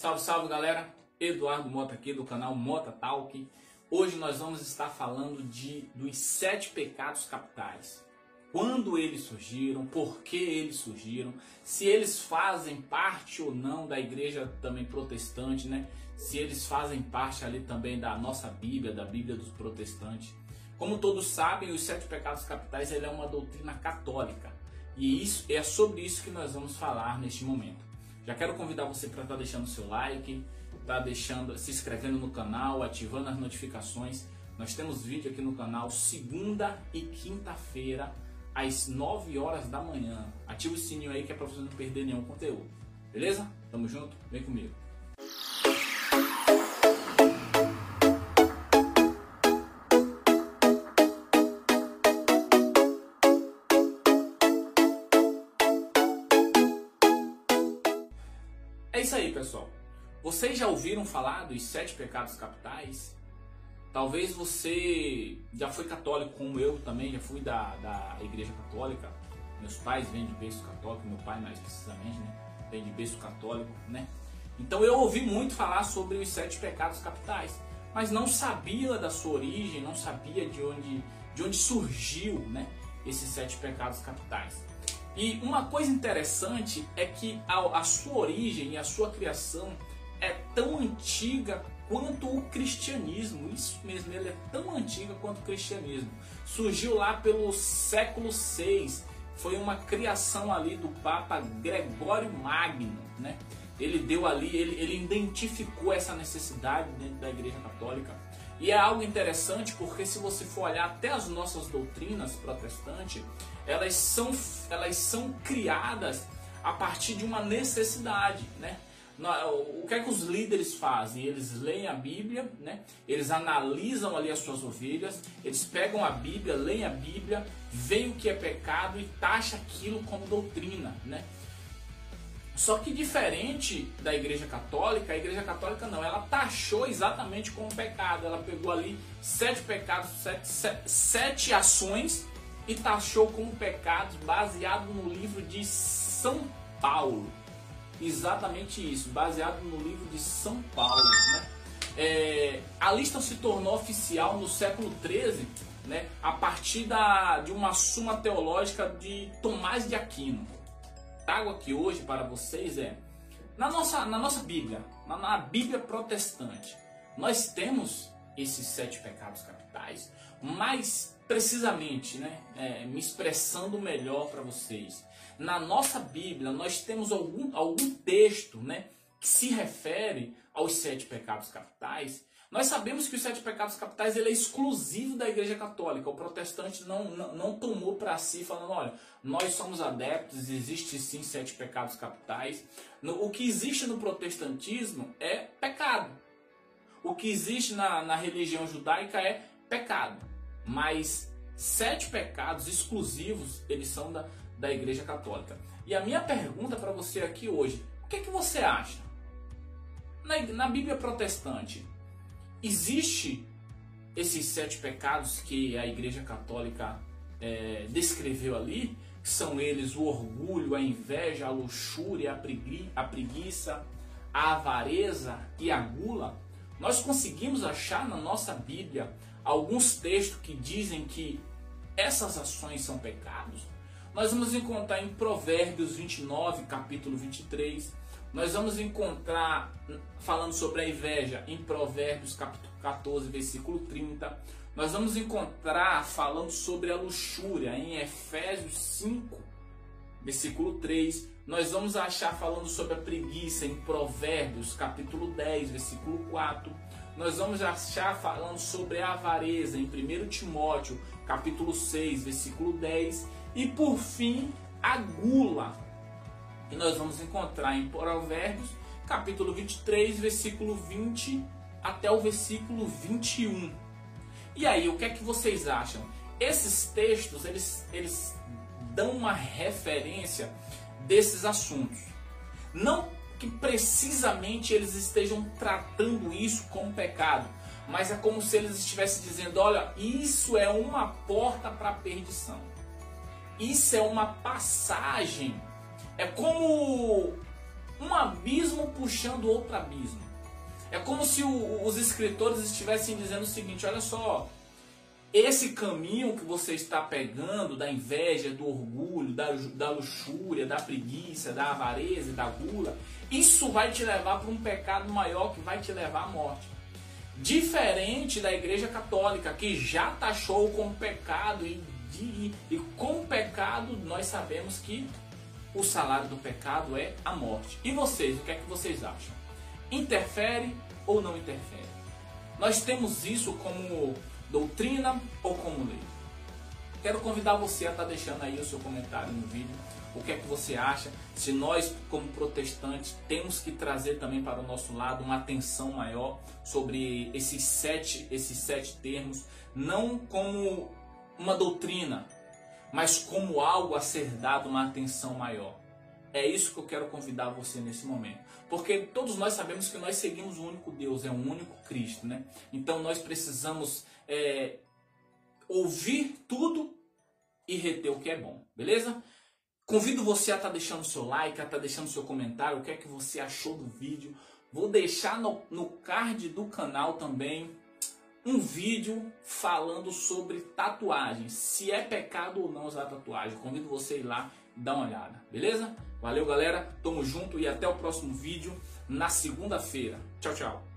Salve, salve galera! Eduardo Mota aqui do canal Mota Talk. Hoje nós vamos estar falando de dos sete pecados capitais. Quando eles surgiram, por que eles surgiram, se eles fazem parte ou não da igreja também protestante, né? Se eles fazem parte ali também da nossa Bíblia, da Bíblia dos protestantes. Como todos sabem, os sete pecados capitais ele é uma doutrina católica. E isso é sobre isso que nós vamos falar neste momento. Já quero convidar você para estar tá deixando seu like, tá deixando, se inscrevendo no canal, ativando as notificações. Nós temos vídeo aqui no canal segunda e quinta-feira às 9 horas da manhã. Ativa o sininho aí que é para você não perder nenhum conteúdo. Beleza? Tamo junto? Vem comigo. É isso aí, pessoal. Vocês já ouviram falar dos sete pecados capitais? Talvez você já foi católico como eu também, já fui da, da igreja católica. Meus pais vêm de berço católico, meu pai mais precisamente, né? Vem de berço católico, né? Então eu ouvi muito falar sobre os sete pecados capitais, mas não sabia da sua origem, não sabia de onde, de onde surgiu, né? Esses sete pecados capitais. E uma coisa interessante é que a, a sua origem e a sua criação é tão antiga quanto o cristianismo. Isso mesmo, ele é tão antiga quanto o cristianismo. Surgiu lá pelo século VI. Foi uma criação ali do Papa Gregório Magno, né? Ele deu ali, ele, ele identificou essa necessidade dentro da Igreja Católica. E é algo interessante porque se você for olhar até as nossas doutrinas protestantes, elas são, elas são criadas a partir de uma necessidade, né? O que é que os líderes fazem? Eles leem a Bíblia, né? eles analisam ali as suas ovelhas, eles pegam a Bíblia, leem a Bíblia, veem o que é pecado e taxa aquilo como doutrina. Né? Só que diferente da Igreja Católica, a Igreja Católica não, ela taxou exatamente como pecado. Ela pegou ali sete pecados, sete, sete, sete ações e taxou como pecados baseado no livro de São Paulo. Exatamente isso, baseado no livro de São Paulo. Né? É, a lista se tornou oficial no século XIII, né, a partir da, de uma suma teológica de Tomás de Aquino. Trago aqui hoje para vocês é na nossa, na nossa Bíblia, na, na Bíblia protestante, nós temos esses sete pecados capitais, mas precisamente, né, é, me expressando melhor para vocês, na nossa Bíblia nós temos algum, algum texto né, que se refere aos sete pecados capitais. Nós sabemos que os sete pecados capitais ele é exclusivo da Igreja Católica. O protestante não, não, não tomou para si, falando: olha, nós somos adeptos, existe sim sete pecados capitais. No, o que existe no protestantismo é pecado. O que existe na, na religião judaica é pecado. Mas sete pecados exclusivos, eles são da, da Igreja Católica. E a minha pergunta para você aqui hoje, o que, é que você acha? Na, na Bíblia protestante, existe esses sete pecados que a Igreja Católica é, descreveu ali, que são eles o orgulho, a inveja, a luxúria, a, pregui, a preguiça, a avareza e a gula. Nós conseguimos achar na nossa Bíblia alguns textos que dizem que essas ações são pecados? Nós vamos encontrar em Provérbios 29, capítulo 23. Nós vamos encontrar falando sobre a inveja em Provérbios capítulo 14, versículo 30. Nós vamos encontrar falando sobre a luxúria em Efésios 5, versículo 3. Nós vamos achar falando sobre a preguiça em Provérbios capítulo 10, versículo 4. Nós vamos achar falando sobre a avareza em 1 Timóteo capítulo 6, versículo 10 e por fim, a gula, que nós vamos encontrar em Provérbios, capítulo 23, versículo 20 até o versículo 21. E aí, o que é que vocês acham? Esses textos, eles, eles dão uma referência desses assuntos. Não que precisamente eles estejam tratando isso como pecado, mas é como se eles estivessem dizendo: olha, isso é uma porta para a perdição. Isso é uma passagem. É como um abismo puxando outro abismo. É como se o, os escritores estivessem dizendo o seguinte: olha só, esse caminho que você está pegando da inveja, do orgulho, da, da luxúria, da preguiça, da avareza e da gula, isso vai te levar para um pecado maior que vai te levar à morte. Diferente da Igreja Católica, que já taxou como pecado e, de, e com pecado nós sabemos que o salário do pecado é a morte. E vocês, o que é que vocês acham? Interfere ou não interfere? Nós temos isso como doutrina ou como lei? Quero convidar você a estar tá deixando aí o seu comentário no vídeo. O que é que você acha? Se nós, como protestantes, temos que trazer também para o nosso lado uma atenção maior sobre esses sete, esses sete termos, não como uma doutrina, mas como algo a ser dado uma atenção maior. É isso que eu quero convidar você nesse momento. Porque todos nós sabemos que nós seguimos o único Deus, é o único Cristo, né? Então nós precisamos é, ouvir tudo e reter o que é bom, beleza? Convido você a estar tá deixando seu like, a estar tá deixando seu comentário, o que é que você achou do vídeo. Vou deixar no, no card do canal também um vídeo falando sobre tatuagem, se é pecado ou não usar tatuagem. Convido você a ir lá dar uma olhada, beleza? Valeu, galera. Tamo junto e até o próximo vídeo na segunda-feira. Tchau, tchau.